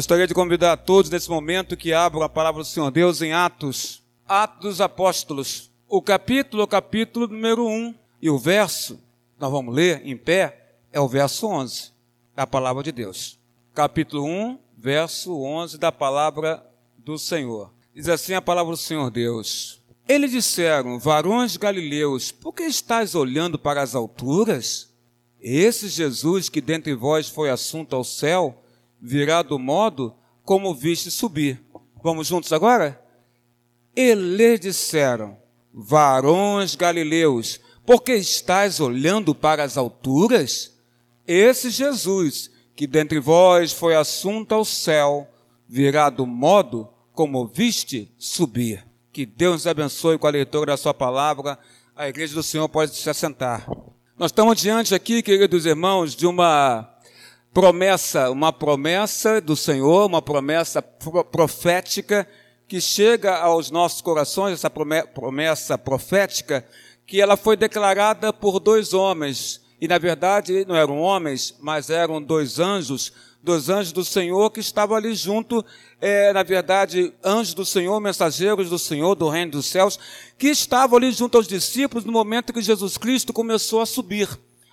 Gostaria de convidar a todos nesse momento que abram a palavra do Senhor Deus em Atos, Atos dos Apóstolos. O capítulo, o capítulo número 1 e o verso, nós vamos ler em pé, é o verso 11, é a palavra de Deus. Capítulo 1, verso 11 da palavra do Senhor. Diz assim a palavra do Senhor Deus. Eles disseram, varões galileus, por que estáis olhando para as alturas? Esse Jesus que dentre vós foi assunto ao céu, virá do modo como viste subir. Vamos juntos agora? Eles disseram, varões galileus, porque estáis olhando para as alturas? Esse Jesus, que dentre vós foi assunto ao céu, virá do modo como viste subir. Que Deus nos abençoe com a leitura da sua palavra. A igreja do Senhor pode se assentar. Nós estamos diante aqui, queridos irmãos, de uma promessa, uma promessa do Senhor, uma promessa profética que chega aos nossos corações, essa promessa profética, que ela foi declarada por dois homens, e na verdade não eram homens, mas eram dois anjos, dois anjos do Senhor que estavam ali junto, é, na verdade, anjos do Senhor, mensageiros do Senhor, do reino dos céus, que estavam ali junto aos discípulos no momento que Jesus Cristo começou a subir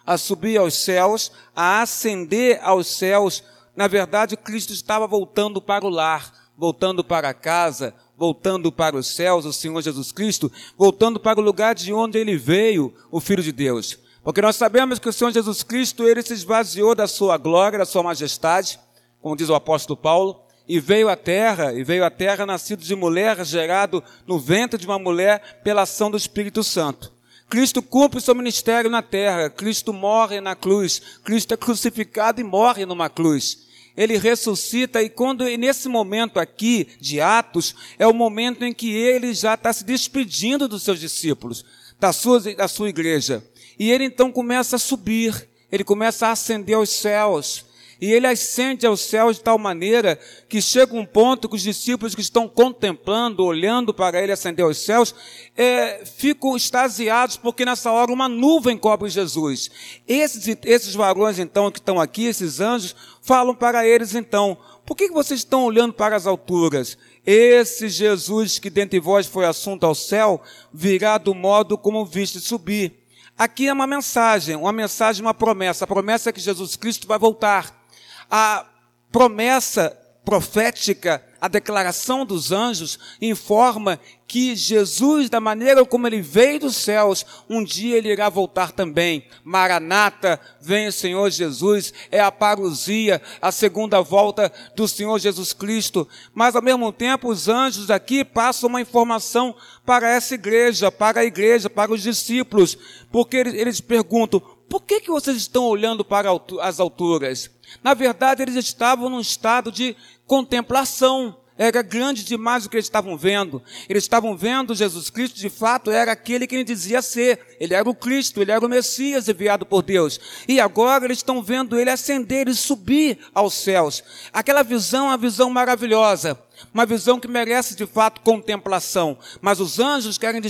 a subir aos céus, a ascender aos céus. Na verdade, Cristo estava voltando para o lar, voltando para a casa, voltando para os céus, o Senhor Jesus Cristo, voltando para o lugar de onde ele veio, o Filho de Deus. Porque nós sabemos que o Senhor Jesus Cristo, ele se esvaziou da sua glória, da sua majestade, como diz o apóstolo Paulo, e veio à terra, e veio à terra nascido de mulher, gerado no ventre de uma mulher pela ação do Espírito Santo. Cristo cumpre o seu ministério na terra, Cristo morre na cruz, Cristo é crucificado e morre numa cruz. Ele ressuscita e quando nesse momento aqui de Atos é o momento em que ele já está se despedindo dos seus discípulos, da sua, da sua igreja. E ele então começa a subir, ele começa a ascender aos céus e ele ascende aos céus de tal maneira que chega um ponto que os discípulos que estão contemplando, olhando para ele ascender aos céus, é, ficam extasiados, porque nessa hora uma nuvem cobre Jesus. Esses, esses varões, então, que estão aqui, esses anjos, falam para eles, então, por que vocês estão olhando para as alturas? Esse Jesus que dentre vós foi assunto ao céu, virá do modo como viste subir. Aqui é uma mensagem, uma mensagem, uma promessa. A promessa é que Jesus Cristo vai voltar a promessa profética, a declaração dos anjos informa que Jesus, da maneira como ele veio dos céus, um dia ele irá voltar também. Maranata, vem o Senhor Jesus, é a parousia, a segunda volta do Senhor Jesus Cristo. Mas ao mesmo tempo, os anjos aqui passam uma informação para essa igreja, para a igreja, para os discípulos, porque eles perguntam: por que, que vocês estão olhando para as alturas? Na verdade, eles estavam num estado de contemplação. Era grande demais o que eles estavam vendo. Eles estavam vendo Jesus Cristo, de fato, era aquele que ele dizia ser. Ele era o Cristo, ele era o Messias enviado por Deus. E agora eles estão vendo ele ascender e subir aos céus. Aquela visão é uma visão maravilhosa. Uma visão que merece de fato contemplação. Mas os anjos querem,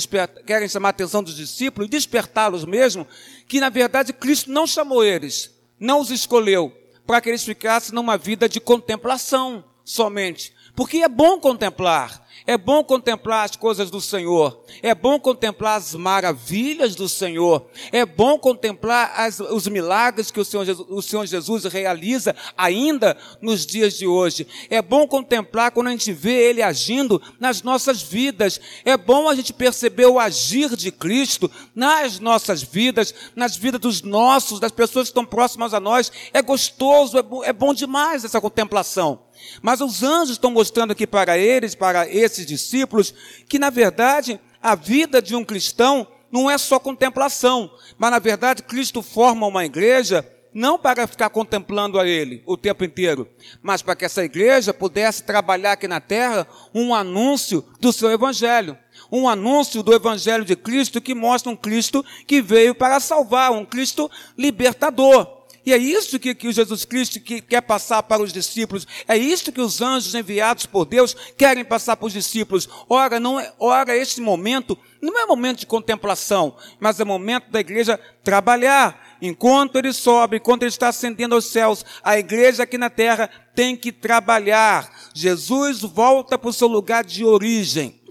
querem chamar a atenção dos discípulos e despertá-los mesmo, que na verdade Cristo não chamou eles, não os escolheu para que eles ficassem numa vida de contemplação somente. Porque é bom contemplar, é bom contemplar as coisas do Senhor, é bom contemplar as maravilhas do Senhor, é bom contemplar as, os milagres que o Senhor, Jesus, o Senhor Jesus realiza ainda nos dias de hoje. É bom contemplar quando a gente vê Ele agindo nas nossas vidas. É bom a gente perceber o agir de Cristo nas nossas vidas, nas vidas dos nossos, das pessoas que estão próximas a nós. É gostoso, é bom, é bom demais essa contemplação. Mas os anjos estão mostrando aqui para eles, para esses discípulos, que na verdade a vida de um cristão não é só contemplação, mas na verdade Cristo forma uma igreja não para ficar contemplando a Ele o tempo inteiro, mas para que essa igreja pudesse trabalhar aqui na terra um anúncio do seu Evangelho. Um anúncio do Evangelho de Cristo que mostra um Cristo que veio para salvar, um Cristo libertador. E é isso que, que Jesus Cristo que quer passar para os discípulos. É isso que os anjos enviados por Deus querem passar para os discípulos. Ora, não é, ora, este momento não é momento de contemplação, mas é momento da igreja trabalhar enquanto ele sobe, enquanto ele está ascendendo aos céus, a igreja aqui na terra tem que trabalhar. Jesus volta para o seu lugar de origem.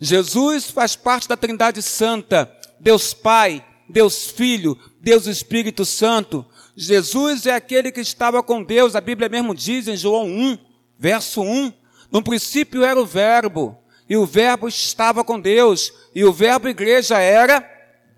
Jesus faz parte da Trindade Santa, Deus Pai, Deus Filho, Deus Espírito Santo. Jesus é aquele que estava com Deus, a Bíblia mesmo diz em João 1, verso 1. No princípio era o Verbo, e o Verbo estava com Deus, e o Verbo igreja era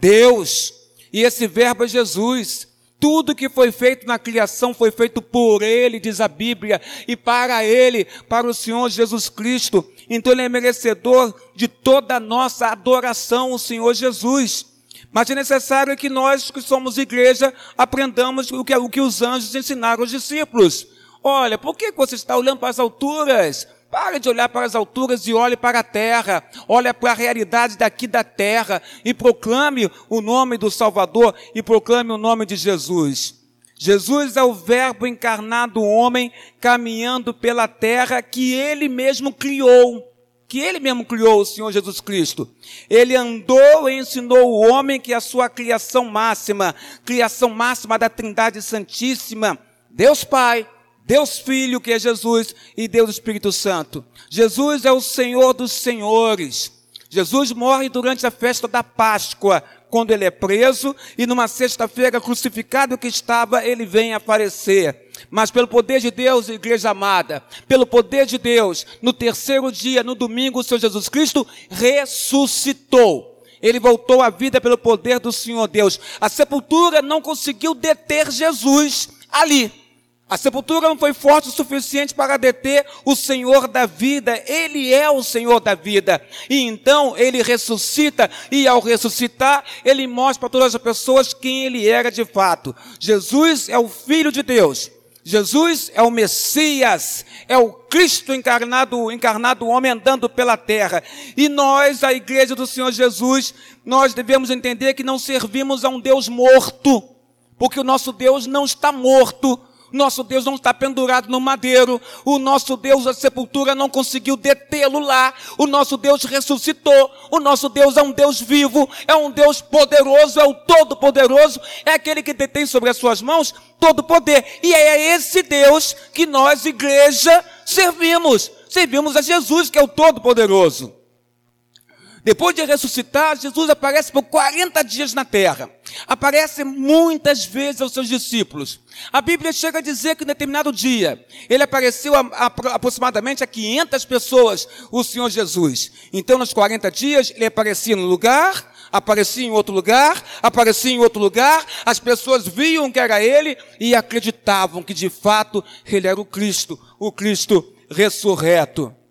Deus. E esse Verbo é Jesus. Tudo que foi feito na criação foi feito por Ele, diz a Bíblia, e para Ele, para o Senhor Jesus Cristo. Então Ele é merecedor de toda a nossa adoração, o Senhor Jesus. Mas é necessário que nós, que somos igreja, aprendamos o que, o que os anjos ensinaram aos discípulos. Olha, por que você está olhando para as alturas? Pare de olhar para as alturas e olhe para a terra. Olhe para a realidade daqui da terra e proclame o nome do Salvador e proclame o nome de Jesus. Jesus é o Verbo encarnado homem caminhando pela terra que ele mesmo criou que ele mesmo criou, o Senhor Jesus Cristo. Ele andou e ensinou o homem que é a sua criação máxima, criação máxima da Trindade Santíssima, Deus Pai, Deus Filho, que é Jesus, e Deus Espírito Santo. Jesus é o Senhor dos Senhores. Jesus morre durante a festa da Páscoa, quando ele é preso, e numa sexta-feira, crucificado que estava, ele vem aparecer. Mas pelo poder de Deus, igreja amada, pelo poder de Deus, no terceiro dia, no domingo, o Senhor Jesus Cristo ressuscitou. Ele voltou à vida pelo poder do Senhor Deus. A sepultura não conseguiu deter Jesus ali. A sepultura não foi forte o suficiente para deter o Senhor da vida. Ele é o Senhor da vida. E então ele ressuscita, e ao ressuscitar, ele mostra para todas as pessoas quem ele era de fato. Jesus é o Filho de Deus. Jesus é o Messias, é o Cristo encarnado, encarnado homem andando pela terra. E nós, a igreja do Senhor Jesus, nós devemos entender que não servimos a um Deus morto, porque o nosso Deus não está morto. Nosso Deus não está pendurado no madeiro. O nosso Deus, a sepultura não conseguiu detê-lo lá. O nosso Deus ressuscitou. O nosso Deus é um Deus vivo. É um Deus poderoso. É o Todo-Poderoso. É aquele que detém sobre as suas mãos todo o poder. E é esse Deus que nós, igreja, servimos. Servimos a Jesus, que é o Todo-Poderoso. Depois de ressuscitar, Jesus aparece por 40 dias na terra. Aparece muitas vezes aos seus discípulos. A Bíblia chega a dizer que em determinado dia, ele apareceu a, a, aproximadamente a 500 pessoas, o Senhor Jesus. Então, nos 40 dias, ele aparecia no lugar, aparecia em outro lugar, aparecia em outro lugar, as pessoas viam que era ele e acreditavam que de fato ele era o Cristo, o Cristo ressurreto.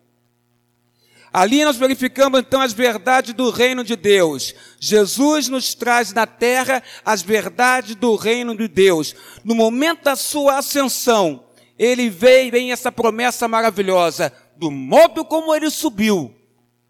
Ali nós verificamos então as verdades do reino de Deus. Jesus nos traz na terra as verdades do reino de Deus. No momento da sua ascensão, ele veio, vem essa promessa maravilhosa, do modo como ele subiu.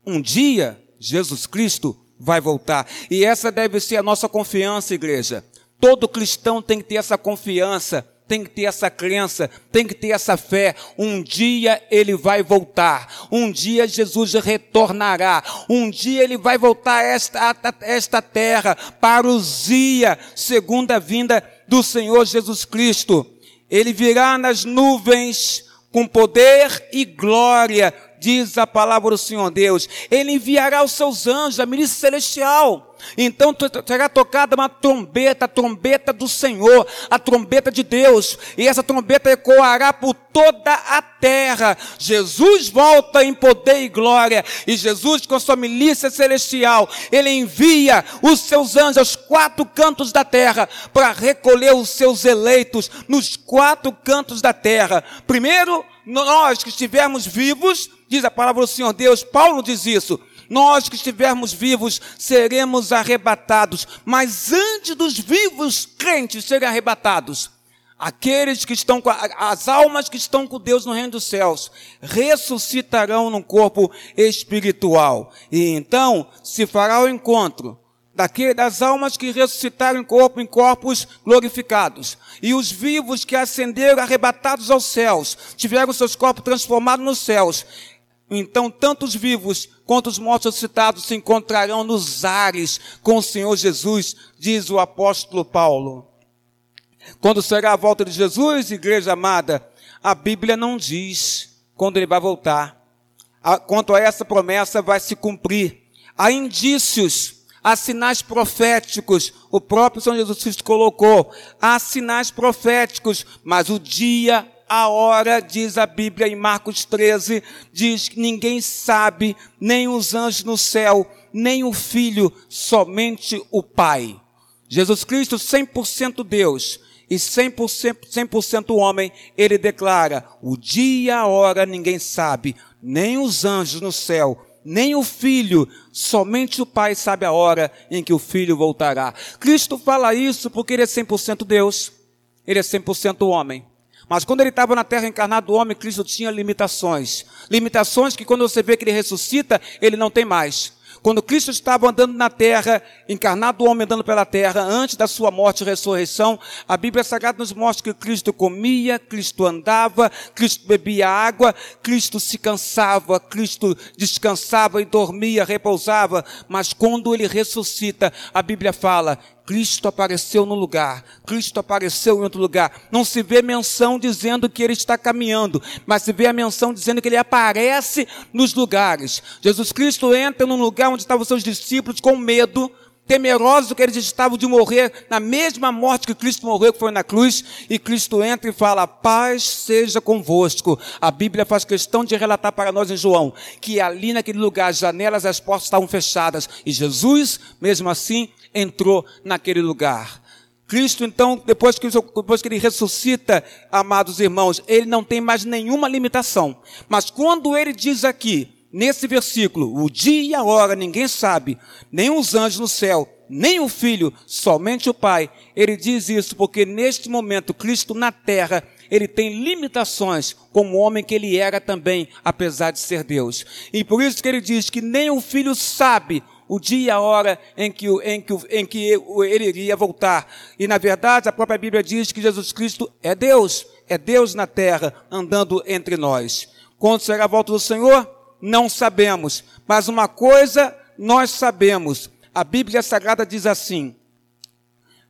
Um dia, Jesus Cristo vai voltar. E essa deve ser a nossa confiança, igreja. Todo cristão tem que ter essa confiança tem que ter essa crença, tem que ter essa fé. Um dia ele vai voltar. Um dia Jesus retornará. Um dia ele vai voltar a esta, a esta terra, parousia, segunda vinda do Senhor Jesus Cristo. Ele virá nas nuvens com poder e glória, diz a palavra do Senhor Deus. Ele enviará os seus anjos, a milícia celestial então será tocada uma trombeta, a trombeta do Senhor, a trombeta de Deus, e essa trombeta ecoará por toda a terra. Jesus volta em poder e glória, e Jesus, com sua milícia celestial, ele envia os seus anjos aos quatro cantos da terra para recolher os seus eleitos nos quatro cantos da terra. Primeiro, nós que estivermos vivos, diz a palavra do Senhor Deus, Paulo diz isso nós que estivermos vivos seremos arrebatados. Mas antes dos vivos crentes serem arrebatados, aqueles que estão com as almas que estão com Deus no reino dos céus ressuscitarão no corpo espiritual. E então se fará o encontro daquele, das almas que ressuscitaram em corpo em corpos glorificados. E os vivos que ascenderam arrebatados aos céus, tiveram seus corpos transformados nos céus Então, tanto os vivos quanto os mortos citados se encontrarão nos ares com o Senhor Jesus, diz o apóstolo Paulo. Quando será a volta de Jesus, igreja amada, a Bíblia não diz quando ele vai voltar. Quanto a essa promessa, vai se cumprir. Há indícios, há sinais proféticos. O próprio Senhor Jesus Cristo colocou. Há sinais proféticos, mas o dia a hora, diz a Bíblia em Marcos 13, diz que ninguém sabe, nem os anjos no céu, nem o filho, somente o Pai. Jesus Cristo, 100% Deus e 100%, 100 homem, ele declara: o dia, a hora, ninguém sabe, nem os anjos no céu, nem o filho, somente o Pai sabe a hora em que o filho voltará. Cristo fala isso porque ele é 100% Deus, ele é 100% homem. Mas quando ele estava na terra encarnado, o homem Cristo tinha limitações. Limitações que quando você vê que ele ressuscita, ele não tem mais. Quando Cristo estava andando na terra, encarnado o homem andando pela terra, antes da sua morte e ressurreição, a Bíblia Sagrada nos mostra que Cristo comia, Cristo andava, Cristo bebia água, Cristo se cansava, Cristo descansava e dormia, repousava, mas quando ele ressuscita, a Bíblia fala Cristo apareceu no lugar, Cristo apareceu em outro lugar. Não se vê menção dizendo que ele está caminhando, mas se vê a menção dizendo que ele aparece nos lugares. Jesus Cristo entra num lugar onde estavam seus discípulos com medo, temerosos que eles estavam de morrer na mesma morte que Cristo morreu, que foi na cruz, e Cristo entra e fala: paz seja convosco. A Bíblia faz questão de relatar para nós em João que ali naquele lugar as janelas, as portas estavam fechadas, e Jesus, mesmo assim, entrou naquele lugar. Cristo, então, depois que, depois que ele ressuscita, amados irmãos, ele não tem mais nenhuma limitação. Mas quando ele diz aqui, nesse versículo, o dia e a hora ninguém sabe, nem os anjos no céu, nem o Filho, somente o Pai. Ele diz isso porque neste momento, Cristo na terra, ele tem limitações como homem que ele era também, apesar de ser Deus. E por isso que ele diz que nem o Filho sabe o dia e a hora em que, em, que, em que ele iria voltar. E na verdade, a própria Bíblia diz que Jesus Cristo é Deus, é Deus na terra, andando entre nós. Quando será a volta do Senhor? Não sabemos. Mas uma coisa nós sabemos. A Bíblia Sagrada diz assim,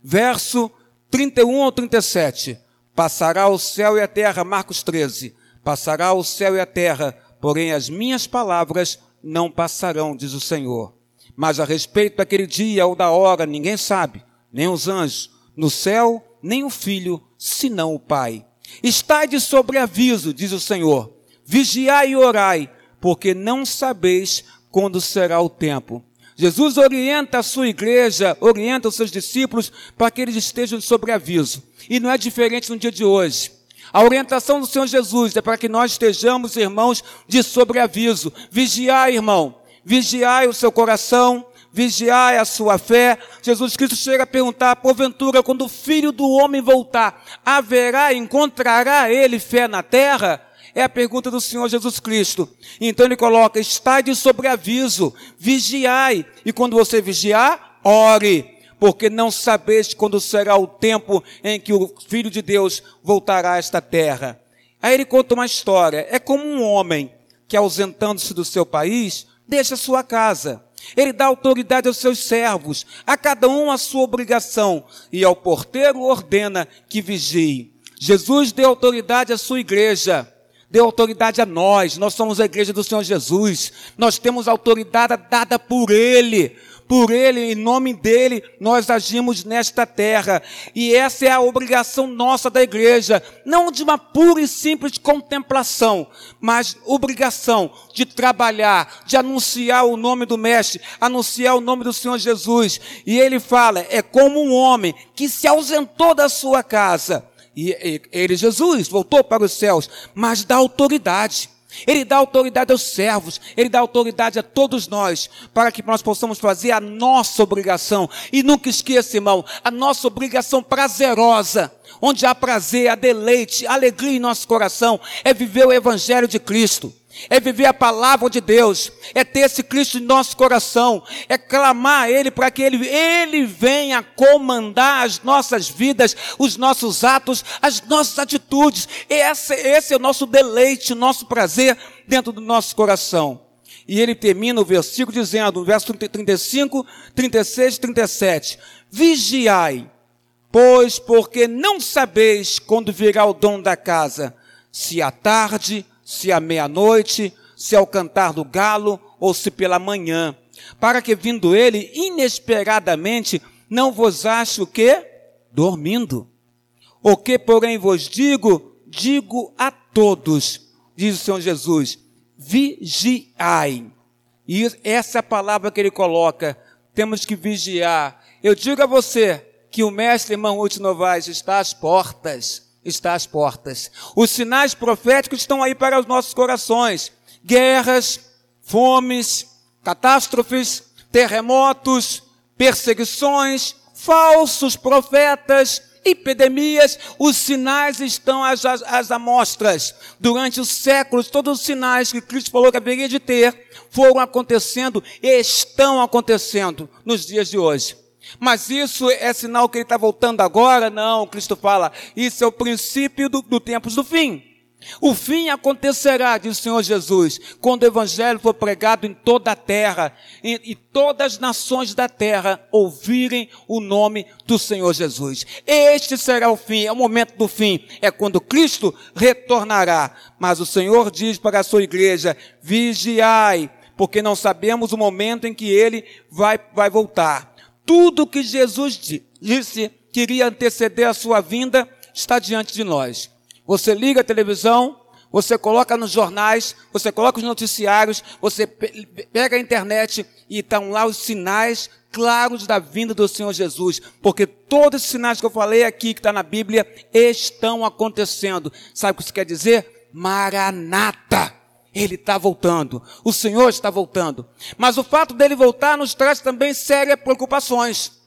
verso 31 ou 37. Passará o céu e a terra, Marcos 13. Passará o céu e a terra, porém as minhas palavras não passarão, diz o Senhor. Mas a respeito daquele dia ou da hora, ninguém sabe, nem os anjos, no céu, nem o filho, senão o Pai. Estai de sobreaviso, diz o Senhor. Vigiai e orai, porque não sabeis quando será o tempo. Jesus orienta a sua igreja, orienta os seus discípulos para que eles estejam de sobreaviso. E não é diferente no dia de hoje. A orientação do Senhor Jesus é para que nós estejamos, irmãos, de sobreaviso. Vigiai, irmão vigiai o seu coração, vigiai a sua fé. Jesus Cristo chega a perguntar, porventura, quando o filho do homem voltar, haverá, encontrará ele fé na terra? É a pergunta do Senhor Jesus Cristo. Então ele coloca, está de sobreaviso, vigiai. E quando você vigiar, ore, porque não sabeis quando será o tempo em que o Filho de Deus voltará a esta terra. Aí ele conta uma história. É como um homem que, ausentando-se do seu país, deixa sua casa. Ele dá autoridade aos seus servos, a cada um a sua obrigação, e ao porteiro ordena que vigie. Jesus deu autoridade à sua igreja, deu autoridade a nós, nós somos a igreja do Senhor Jesus, nós temos autoridade dada por Ele por Ele, em nome dEle, nós agimos nesta terra. E essa é a obrigação nossa da igreja, não de uma pura e simples contemplação, mas obrigação de trabalhar, de anunciar o nome do Mestre, anunciar o nome do Senhor Jesus. E ele fala, é como um homem que se ausentou da sua casa. E ele, Jesus, voltou para os céus, mas dá autoridade. Ele dá autoridade aos servos, ele dá autoridade a todos nós, para que nós possamos fazer a nossa obrigação. E nunca esqueça, irmão, a nossa obrigação prazerosa, onde há prazer, há deleite, alegria em nosso coração, é viver o Evangelho de Cristo é viver a palavra de Deus, é ter esse Cristo em nosso coração, é clamar a Ele para que Ele, Ele venha comandar as nossas vidas, os nossos atos, as nossas atitudes. Esse, esse é o nosso deleite, o nosso prazer dentro do nosso coração. E ele termina o versículo dizendo, no verso 35, 36, 37, Vigiai, pois porque não sabeis quando virá o dono da casa, se à tarde, se à meia-noite, se ao cantar do galo, ou se pela manhã, para que vindo ele inesperadamente não vos ache o que? Dormindo. O que, porém, vos digo, digo a todos, diz o Senhor Jesus, vigiai. E essa é a palavra que ele coloca, temos que vigiar. Eu digo a você que o mestre irmão Ruth Novaes está às portas, está às portas. Os sinais proféticos estão aí para os nossos corações. Guerras, fomes, catástrofes, terremotos, perseguições, falsos profetas, epidemias, os sinais estão às, às, às, amostras. Durante os séculos, todos os sinais que Cristo falou que haveria de ter foram acontecendo e estão acontecendo nos dias de hoje. Mas isso é sinal que ele está voltando agora? Não, Cristo fala, isso é o princípio do, do tempos do fim. O fim acontecerá, diz o Senhor Jesus, quando o Evangelho for pregado em toda a terra e, e, todas as nações da terra ouvirem o nome do Senhor Jesus. Este será o fim, é o momento do fim, é quando Cristo retornará. Mas o Senhor diz para a sua igreja: vigiai, porque não sabemos o momento em que ele vai, vai voltar. Tudo que Jesus disse que iria anteceder a sua vinda está diante de nós. Você liga a televisão, você coloca nos jornais, você coloca os noticiários, você pega a internet e estão lá os sinais claros da vinda do Senhor Jesus, porque todos os sinais que eu falei aqui, que está na Bíblia, estão acontecendo. Sabe o que isso quer dizer? Maranata! Ele está voltando. O Senhor está voltando. Mas o fato dele voltar nos traz também sérias preocupações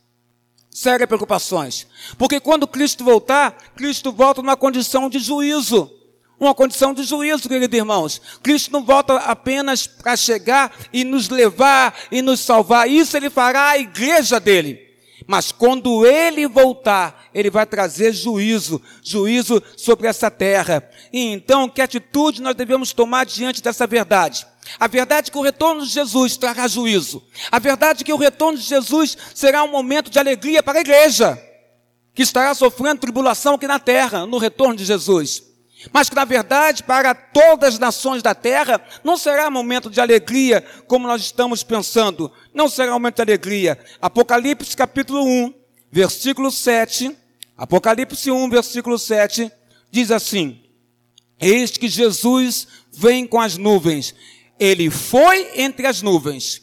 sérias preocupações. Porque quando Cristo voltar, Cristo volta numa condição de juízo. Uma condição de juízo, queridos irmãos. Cristo não volta apenas para chegar e nos levar e nos salvar. Isso ele fará à igreja dele. Mas quando ele voltar, ele vai trazer juízo, juízo sobre essa terra. E então, que atitude nós devemos tomar diante dessa verdade? A verdade é que o retorno de Jesus trará juízo. A verdade é que o retorno de Jesus será um momento de alegria para a igreja, que estará sofrendo tribulação aqui na terra, no retorno de Jesus. Mas que, na verdade, para todas as nações da terra, não será momento de alegria como nós estamos pensando. Não será momento de alegria. Apocalipse capítulo 1, versículo 7. Apocalipse 1, versículo 7, diz assim: Eis que Jesus vem com as nuvens ele foi entre as nuvens.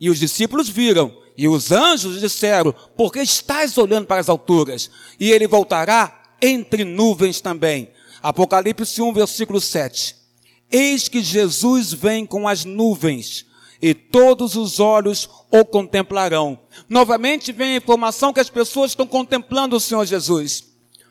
E os discípulos viram. E os anjos disseram: Por que estás olhando para as alturas? E ele voltará entre nuvens também. Apocalipse 1, versículo 7. Eis que Jesus vem com as nuvens, e todos os olhos o contemplarão. Novamente vem a informação que as pessoas estão contemplando o Senhor Jesus.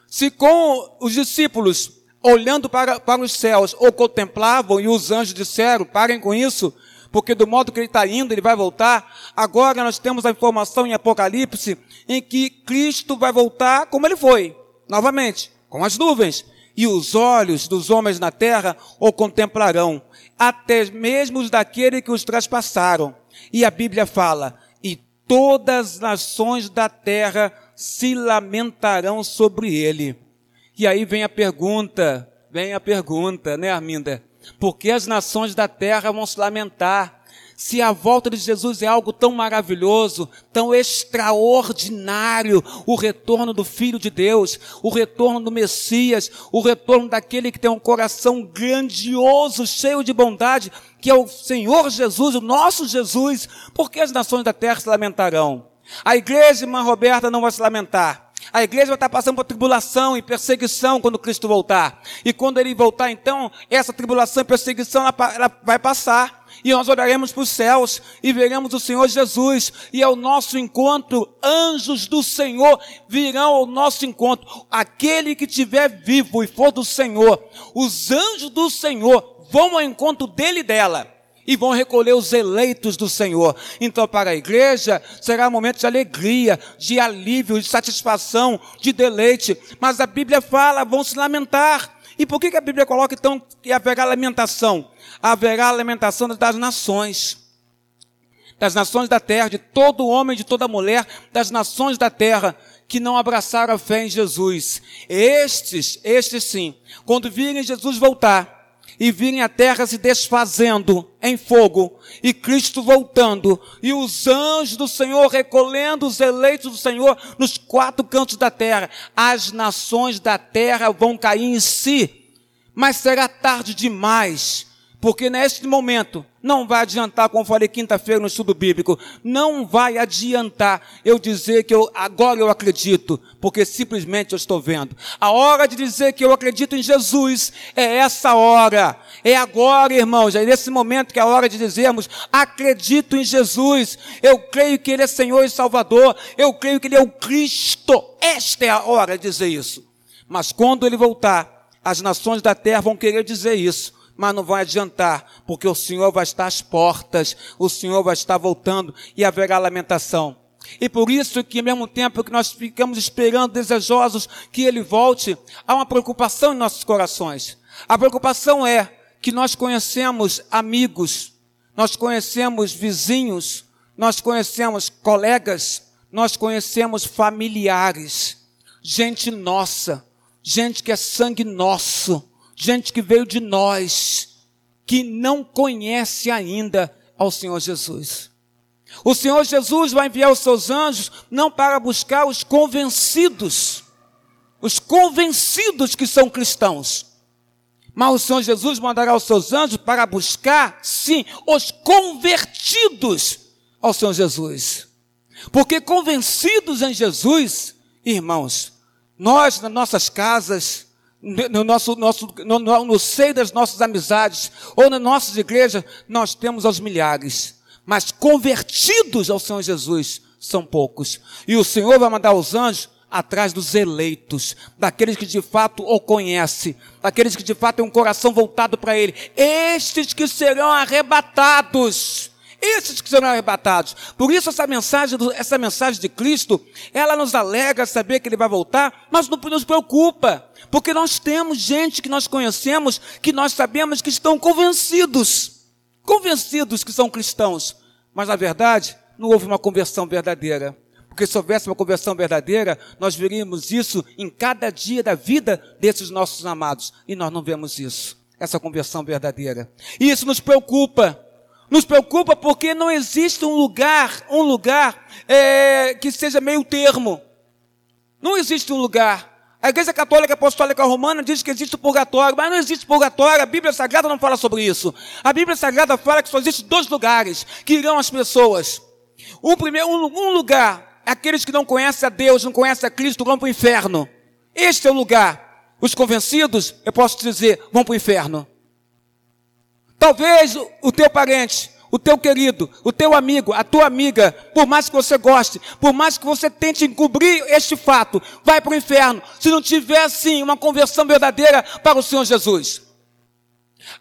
Se com os discípulos olhando para, para os céus, ou contemplavam, e os anjos disseram: parem com isso, porque do modo que ele está indo, ele vai voltar. Agora nós temos a informação em Apocalipse em que Cristo vai voltar como ele foi, novamente, com as nuvens. E os olhos dos homens na terra o contemplarão, até mesmo os daquele que os traspassaram. E a Bíblia fala: e todas as nações da terra se lamentarão sobre ele. E aí vem a pergunta, vem a pergunta, né, Arminda? Por que as nações da terra vão se lamentar? Se a volta de Jesus é algo tão maravilhoso, tão extraordinário, o retorno do Filho de Deus, o retorno do Messias, o retorno daquele que tem um coração grandioso, cheio de bondade, que é o Senhor Jesus, o nosso Jesus, por que as nações da terra se lamentarão? A igreja, irmã Roberta, não vai se lamentar. A igreja vai estar passando por tribulação e perseguição quando Cristo voltar. E quando ele voltar, então, essa tribulação e perseguição ela, ela vai passar. E nós olharemos para os céus e veremos o Senhor Jesus. E ao nosso encontro, anjos do Senhor virão ao nosso encontro. Aquele que estiver vivo e for do Senhor, os anjos do Senhor vão ao encontro dele e dela e vão recolher os eleitos do Senhor. Então, para a igreja, será um momento de alegria, de alívio, de satisfação, de deleite. Mas a Bíblia fala, vão se lamentar. E por que, que a Bíblia coloca então que haverá lamentação? Haverá lamentação das nações. Das nações da terra, de todo homem, de toda mulher, das nações da terra que não abraçaram a fé em Jesus. Estes, estes sim, quando virem Jesus voltar, e virem a terra se desfazendo em fogo, e Cristo voltando, e os anjos do Senhor recolhendo os eleitos do Senhor nos quatro cantos da terra, as nações da terra vão cair em si, mas será tarde demais porque neste momento não vai adiantar, como falei quinta-feira no estudo bíblico, não vai adiantar eu dizer que eu, agora eu acredito, porque simplesmente eu estou vendo. A hora de dizer que eu acredito em Jesus é essa hora. É agora, irmãos, é nesse momento que é a hora de dizermos, acredito em Jesus. Eu creio que Ele é Senhor e Salvador. Eu creio que Ele é o Cristo. Esta é a hora de dizer isso. Mas quando Ele voltar, as nações da terra vão querer dizer isso mas não vai adiantar, porque o Senhor vai estar às portas, o Senhor vai estar voltando e haverá lamentação. E por isso que, ao mesmo tempo que nós ficamos esperando, desejosos que Ele volte, há uma preocupação em nossos corações. A preocupação é que nós conhecemos amigos, nós conhecemos vizinhos, nós conhecemos colegas, nós conhecemos familiares, gente nossa, gente que é sangue nosso, gente que veio de nós, que não conhece ainda ao Senhor Jesus. O Senhor Jesus vai enviar os seus anjos não para buscar os convencidos, os convencidos que são cristãos, mas o Senhor Jesus mandará os seus anjos para buscar, sim, os convertidos ao Senhor Jesus. Porque convencidos em Jesus, irmãos, nós nas nossas casas, no, nosso, nosso, no, no, seio das nossas amizades, ou nas nossas igrejas, nós temos aos milhares. Mas convertidos ao Senhor Jesus são poucos. E o Senhor vai mandar os anjos atrás dos eleitos, daqueles que de fato o conhecem, daqueles que de fato têm um coração voltado para Ele. Estes que serão arrebatados. Esses que serão arrebatados. Por isso essa mensagem, essa mensagem de Cristo, ela nos alegra saber que Ele vai voltar, mas não nos preocupa. Porque nós temos gente que nós conhecemos, que nós sabemos que estão convencidos, convencidos que são cristãos, mas na verdade não houve uma conversão verdadeira. Porque se houvesse uma conversão verdadeira, nós veríamos isso em cada dia da vida desses nossos amados. E nós não vemos isso, essa conversão verdadeira. E isso nos preocupa. Nos preocupa porque não existe um lugar, um lugar é, que seja meio termo. Não existe um lugar. A Igreja Católica Apostólica Romana diz que existe o purgatório, mas não existe purgatório, a Bíblia Sagrada não fala sobre isso. A Bíblia Sagrada fala que só existe dois lugares que irão as pessoas. Um, primeiro, um, um lugar, aqueles que não conhecem a Deus, não conhecem a Cristo, vão para o inferno. Este é o lugar. Os convencidos, eu posso dizer, vão para o inferno. Talvez o, teu parente, o teu querido, o teu amigo, a tua amiga, por mais que você goste, por mais que você tente encobrir este fato, vai para o inferno, se não tiver, assim, uma conversão verdadeira para o Senhor Jesus.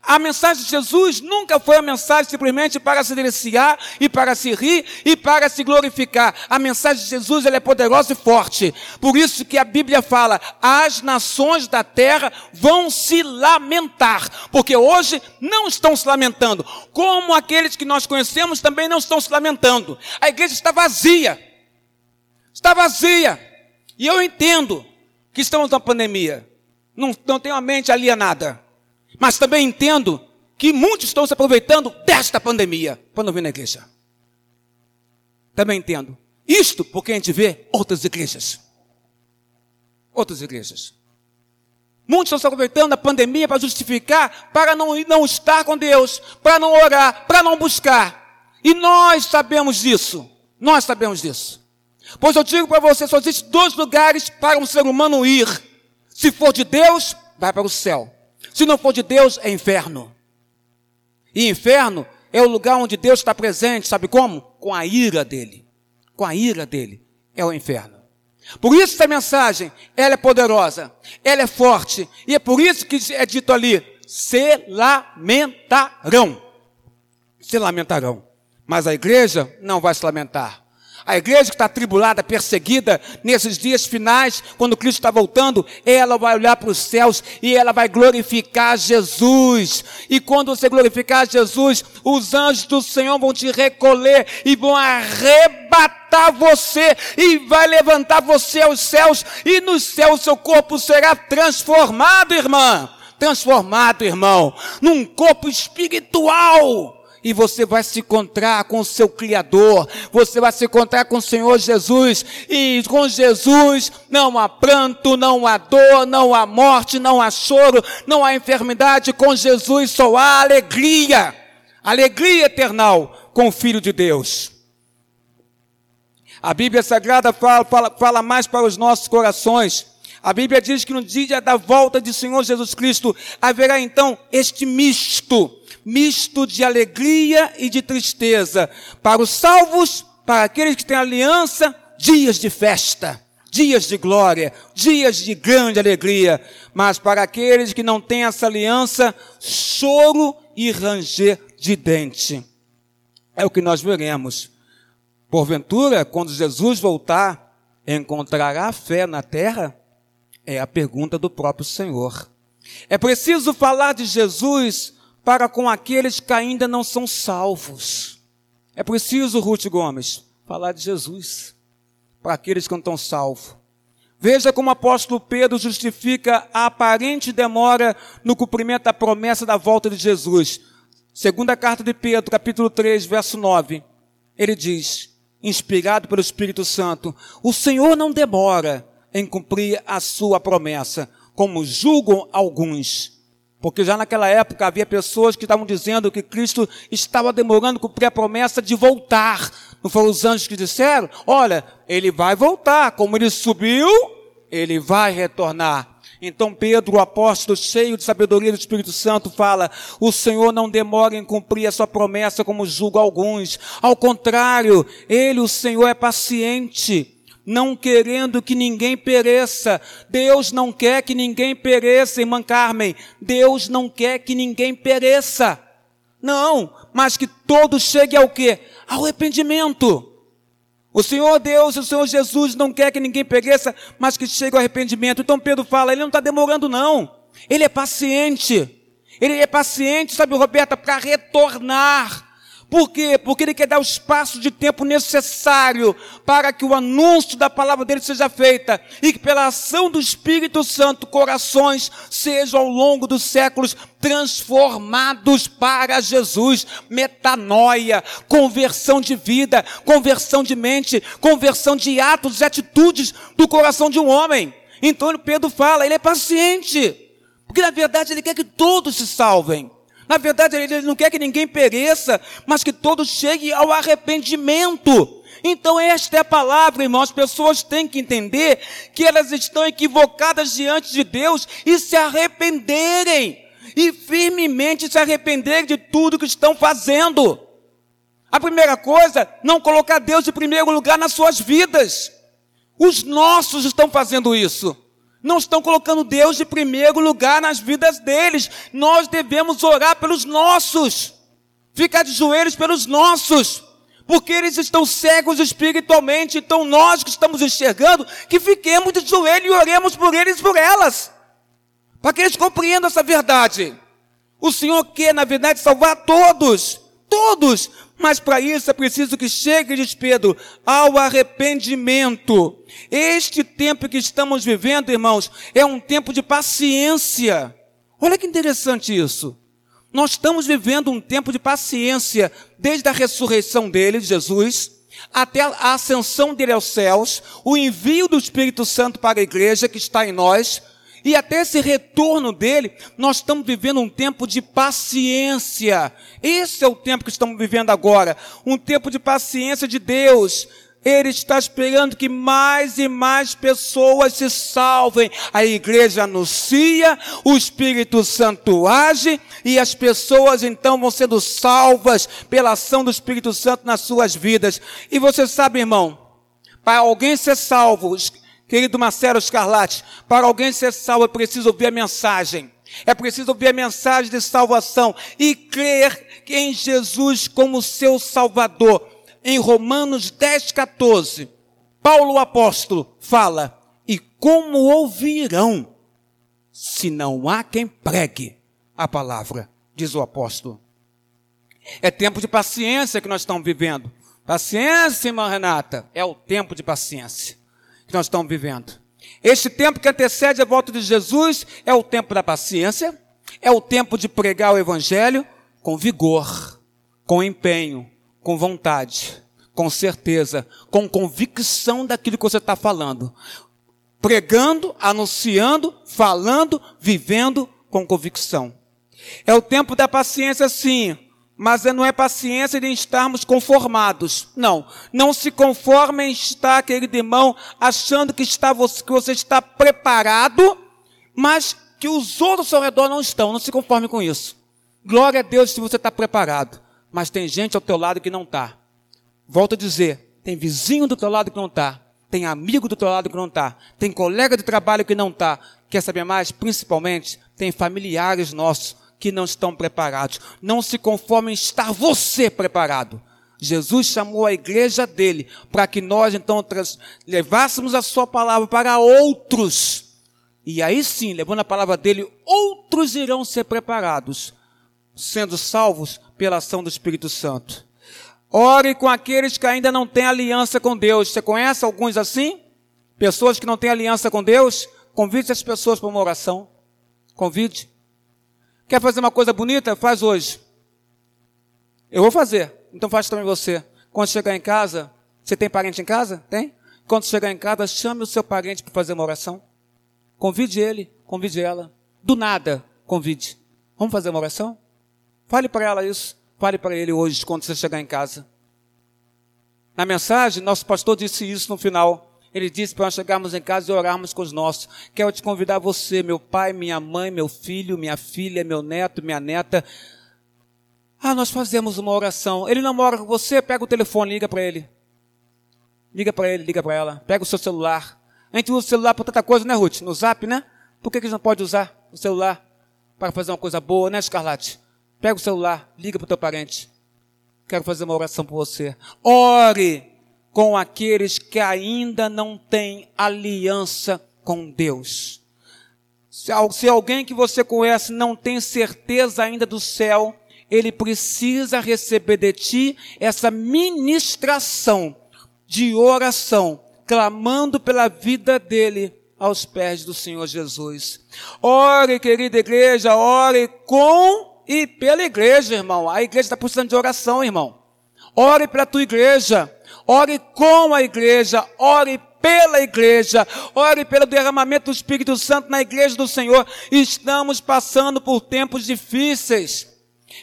A mensagem de Jesus nunca foi a mensagem simplesmente para se deliciar e para se rir e para se glorificar. A mensagem de Jesus ela é poderosa e forte. Por isso que a Bíblia fala: as nações da terra vão se lamentar, porque hoje não estão se lamentando, como aqueles que nós conhecemos também não estão se lamentando. A igreja está vazia. Está vazia. E eu entendo que estamos na pandemia. Não, não tenho a mente alienada. Mas também entendo que muitos estão se aproveitando desta pandemia para não vir na igreja. Também entendo. Isto porque a gente vê outras igrejas. Outras igrejas. Muitos estão se aproveitando da pandemia para justificar, para não, não estar com Deus, para não orar, para não buscar. E nós sabemos disso. Nós sabemos disso. Pois eu digo para você, só existem dois lugares para um ser humano ir. Se for de Deus, vai para o céu. Se não for de Deus, é inferno. E inferno é o lugar onde Deus está presente, sabe como? Com a ira dele. Com a ira dele. É o inferno. Por isso essa mensagem, ela é poderosa, ela é forte, e é por isso que é dito ali, se lamentarão. Se lamentarão. Mas a igreja não vai se lamentar. A igreja que está tribulada, perseguida, nesses dias finais, quando Cristo está voltando, ela vai olhar para os céus e ela vai glorificar Jesus. E quando você glorificar Jesus, os anjos do Senhor vão te recolher e vão arrebatar você e vai levantar você aos céus e no céu seu corpo será transformado, irmã. Transformado, irmão, num corpo espiritual e você vai se encontrar com o seu Criador, você vai se encontrar com o Senhor Jesus, e com Jesus não há pranto, não há dor, não há morte, não há choro, não há enfermidade, com Jesus só há alegria, alegria eternal com o Filho de Deus. A Bíblia Sagrada fala, fala, fala mais para os nossos corações. A Bíblia diz que no dia da volta de Senhor Jesus Cristo haverá então este misto misto de alegria e de tristeza. Para os salvos, para aqueles que têm aliança, dias de festa, dias de glória, dias de grande alegria. Mas para aqueles que não têm essa aliança, choro e ranger de dente. É o que nós veremos. Porventura, quando Jesus voltar, encontrará fé na terra? É a pergunta do próprio Senhor. É preciso falar de Jesus para com aqueles que ainda não são salvos. É preciso, Ruth Gomes, falar de Jesus para aqueles que não estão salvos. Veja como o apóstolo Pedro justifica a aparente demora no cumprimento da promessa da volta de Jesus. Segunda carta de Pedro, capítulo 3, verso 9. Ele diz, inspirado pelo Espírito Santo, o Senhor não demora em cumprir a sua promessa, como julgam alguns porque já naquela época havia pessoas que estavam dizendo que Cristo estava demorando cumprir a promessa de voltar. Não foram os anjos que disseram? Olha, ele vai voltar. Como ele subiu, ele vai retornar. Então Pedro, o apóstolo cheio de sabedoria do Espírito Santo, fala: O Senhor não demora em cumprir a sua promessa como julga alguns. Ao contrário, ele, o Senhor, é paciente não querendo que ninguém pereça. Deus não quer que ninguém pereça, irmã Carmen. Deus não quer que ninguém pereça. Não, mas que todos cheguem ao quê? Ao arrependimento. O Senhor Deus, o Senhor Jesus não quer que ninguém pereça, mas que chegue ao arrependimento. Então Pedro fala, ele não está demorando não. Ele é paciente. Ele é paciente, sabe, Roberta, para retornar por quê? Porque ele quer dar o espaço de tempo necessário para que o anúncio da palavra dele seja feita e que pela ação do Espírito Santo corações sejam ao longo dos séculos transformados para Jesus. Metanoia, conversão de vida, conversão de mente, conversão de atos e atitudes do coração de um homem. Então Pedro fala, ele é paciente, porque na verdade ele quer que todos se salvem. Na verdade, ele não quer que ninguém pereça, mas que todos cheguem ao arrependimento. Então, esta é a palavra, irmãos. As pessoas têm que entender que elas estão equivocadas diante de Deus e se arrependerem. E firmemente se arrependerem de tudo que estão fazendo. A primeira coisa, não colocar Deus em primeiro lugar nas suas vidas. Os nossos estão fazendo isso não estão colocando Deus de primeiro lugar nas vidas deles. Nós devemos orar pelos nossos, ficar de joelhos pelos nossos, porque eles estão cegos espiritualmente. Então nós que estamos enxergando, que fiquemos de joelho e oremos por eles e por elas, para que eles compreendam essa verdade. O Senhor quer, na verdade, salvar todos, todos, mas para isso é preciso que chegue, diz Pedro, ao arrependimento. Este tempo que estamos vivendo, irmãos, é um tempo de paciência. Olha que interessante isso. Nós estamos vivendo um tempo de paciência, desde a ressurreição dele, de Jesus, até a ascensão dele aos céus, o envio do Espírito Santo para a igreja que está em nós, e até esse retorno dele, nós estamos vivendo um tempo de paciência. Esse é o tempo que estamos vivendo agora. Um tempo de paciência de Deus. Ele está esperando que mais e mais pessoas se salvem. A igreja anuncia, o Espírito Santo age e as pessoas então vão sendo salvas pela ação do Espírito Santo nas suas vidas. E você sabe, irmão, para alguém ser salvo, Querido Marcelo Scarlatti, para alguém ser salvo é preciso ouvir a mensagem. É preciso ouvir a mensagem de salvação e crer em Jesus como seu Salvador. em Romanos 10, 14, Paulo o apóstolo fala: E como ouvirão se não há quem pregue a palavra? Diz o apóstolo. É tempo de paciência que nós estamos vivendo. Paciência, irmã Renata, é o tempo de paciência que nós estamos vivendo. Este tempo que antecede a volta de Jesus é o tempo da paciência, é o tempo de pregar o evangelho com vigor, com empenho, com vontade, com certeza, com convicção daquilo que você está falando. Pregando, anunciando, falando, vivendo com convicção. É o tempo da paciência, sim, mas não é paciência de estarmos conformados. Não. Não se conforme em estar, querido irmão, achando que, está, que você está preparado, mas que os outros ao redor não estão. Não se conforme com isso. Glória a Deus se você está preparado. Mas tem gente ao teu lado que não está. Volto a dizer, tem vizinho do teu lado que não está. Tem amigo do teu lado que não está. Tem colega de trabalho que não está. Quer saber mais? Principalmente, tem familiares nossos que não estão preparados. Não se conforme em estar você preparado. Jesus chamou a igreja dele para que nós então levássemos a sua palavra para outros. E aí sim, levando a palavra dele, outros irão ser preparados, sendo salvos pela ação do Espírito Santo. Ore com aqueles que ainda não têm aliança com Deus. Você conhece alguns assim? Pessoas que não têm aliança com Deus? Convide as pessoas para uma oração. Convide. Quer fazer uma coisa bonita? Faz hoje. Eu vou fazer. Então faz também você. Quando chegar em casa, você tem parente em casa? Tem? Quando chegar em casa, chame o seu parente para fazer uma oração. Convide ele, convide ela. Do nada, convide. Vamos fazer uma oração? Fale para ela isso. Fale para ele hoje, quando você chegar em casa. Na mensagem, nosso pastor disse isso no final. Ele disse para nós chegarmos em casa e orarmos com os nossos. Quero te convidar você, meu pai, minha mãe, meu filho, minha filha, meu neto, minha neta. Ah, nós fazemos uma oração. Ele não mora com você, pega o telefone, liga para ele. Liga para ele, liga para ela. Pega o seu celular. A gente usa o celular para tanta coisa, né, Ruth? No zap, né? Por que, que a gente não pode usar o celular para fazer uma coisa boa, né, Escarlate? Pega o celular, liga para o teu parente. Quero fazer uma oração por você. Ore com aqueles que ainda não têm aliança com Deus. Se alguém que você conhece não tem certeza ainda do céu, ele precisa receber de ti essa ministração de oração, clamando pela vida dele aos pés do Senhor Jesus. Ore, querida igreja, ore com e pela igreja, irmão. A igreja está precisando de oração, irmão. Ore pela tua igreja ore com a igreja, ore pela igreja, ore pelo derramamento do Espírito Santo na igreja do Senhor. Estamos passando por tempos difíceis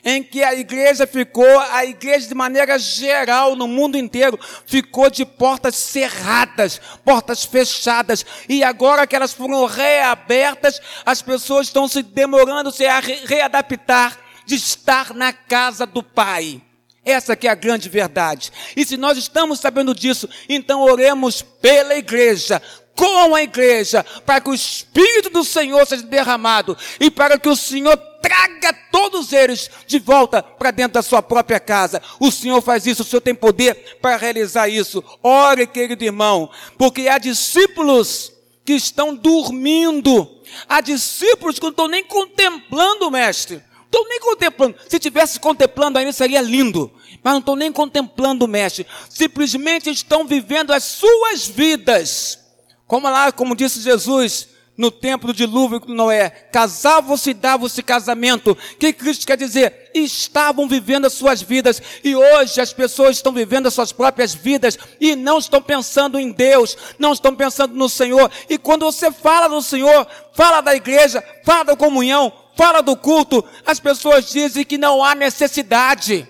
em que a igreja ficou, a igreja de maneira geral no mundo inteiro, ficou de portas cerradas, portas fechadas, e agora que elas foram reabertas, as pessoas estão se demorando se a readaptar de estar na casa do Pai. Essa que é a grande verdade. E se nós estamos sabendo disso, então oremos pela igreja, com a igreja, para que o Espírito do Senhor seja derramado e para que o Senhor traga todos eles de volta para dentro da sua própria casa. O Senhor faz isso, o Senhor tem poder para realizar isso. Ore, querido irmão, porque há discípulos que estão dormindo, há discípulos que não estão nem contemplando o Mestre estou nem contemplando. Se tivesse contemplando ainda seria lindo. Mas não estou nem contemplando mestre. Simplesmente estão vivendo as suas vidas. Como lá, como disse Jesus, no tempo do dilúvio com Noé, casavam-se e davam-se casamento. O que Cristo quer dizer? Estavam vivendo as suas vidas e hoje as pessoas estão vivendo as suas próprias vidas e não estão pensando em Deus, não estão pensando no Senhor. E quando você fala do Senhor, fala da igreja, fala da comunhão, fala do culto, as pessoas dizem que não há necessidade,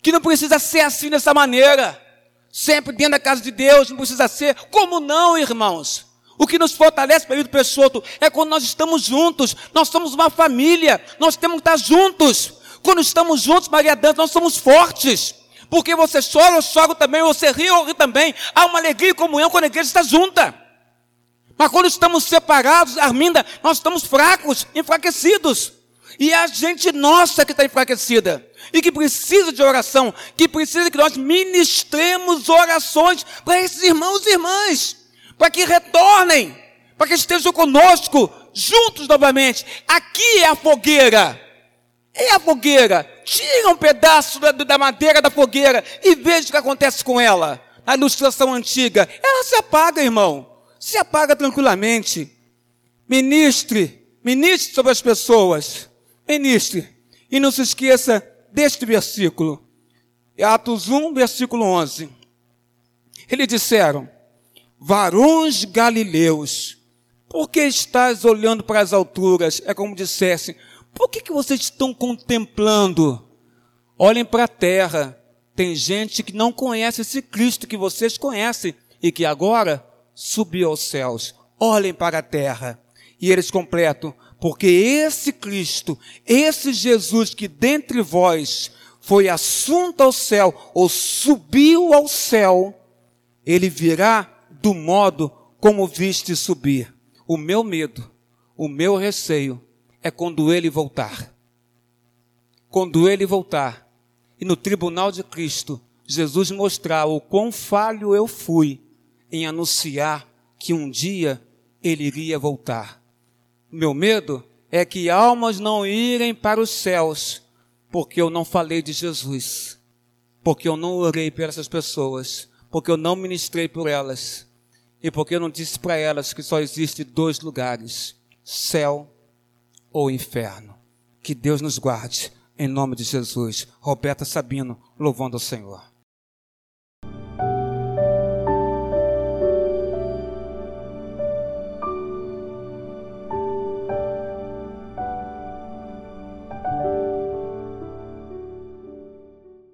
que não precisa ser assim dessa maneira, sempre dentro da casa de Deus, não precisa ser. Como não, irmãos? O que nos fortalece, período Peixoto, é quando nós estamos juntos, nós somos uma família, nós temos que estar juntos. Quando estamos juntos, Maria Dante, nós somos fortes. Porque você chora, eu choro também, você ri, eu rio também. Há uma alegria e comunhão quando a igreja está junta. Mas quando estamos separados, Arminda, nós estamos fracos, enfraquecidos. E é a gente nossa que está enfraquecida. E que precisa de oração. Que precisa que nós ministremos orações para esses irmãos e irmãs. Para que retornem. Para que estejam conosco, juntos novamente. Aqui é a fogueira. É a fogueira. Tira um pedaço da, da madeira da fogueira e veja o que acontece com ela. Na ilustração antiga. Ela se apaga, irmão. Se apaga tranquilamente. Ministre. Ministre sobre as pessoas ministre. E não se esqueça deste versículo. Atos 1, versículo 11. Eles disseram: Varões galileus, por que estás olhando para as alturas? É como dissessem: Por que, que vocês estão contemplando? Olhem para a terra. Tem gente que não conhece esse Cristo que vocês conhecem e que agora subiu aos céus. Olhem para a terra. E eles completam: porque esse Cristo, esse Jesus que dentre vós foi assunto ao céu, ou subiu ao céu, ele virá do modo como viste subir. O meu medo, o meu receio é quando ele voltar. Quando ele voltar e no tribunal de Cristo, Jesus mostrar o quão falho eu fui em anunciar que um dia ele iria voltar. Meu medo é que almas não irem para os céus, porque eu não falei de Jesus, porque eu não orei por essas pessoas, porque eu não ministrei por elas, e porque eu não disse para elas que só existe dois lugares: céu ou inferno. Que Deus nos guarde, em nome de Jesus. Roberta Sabino, louvando ao Senhor.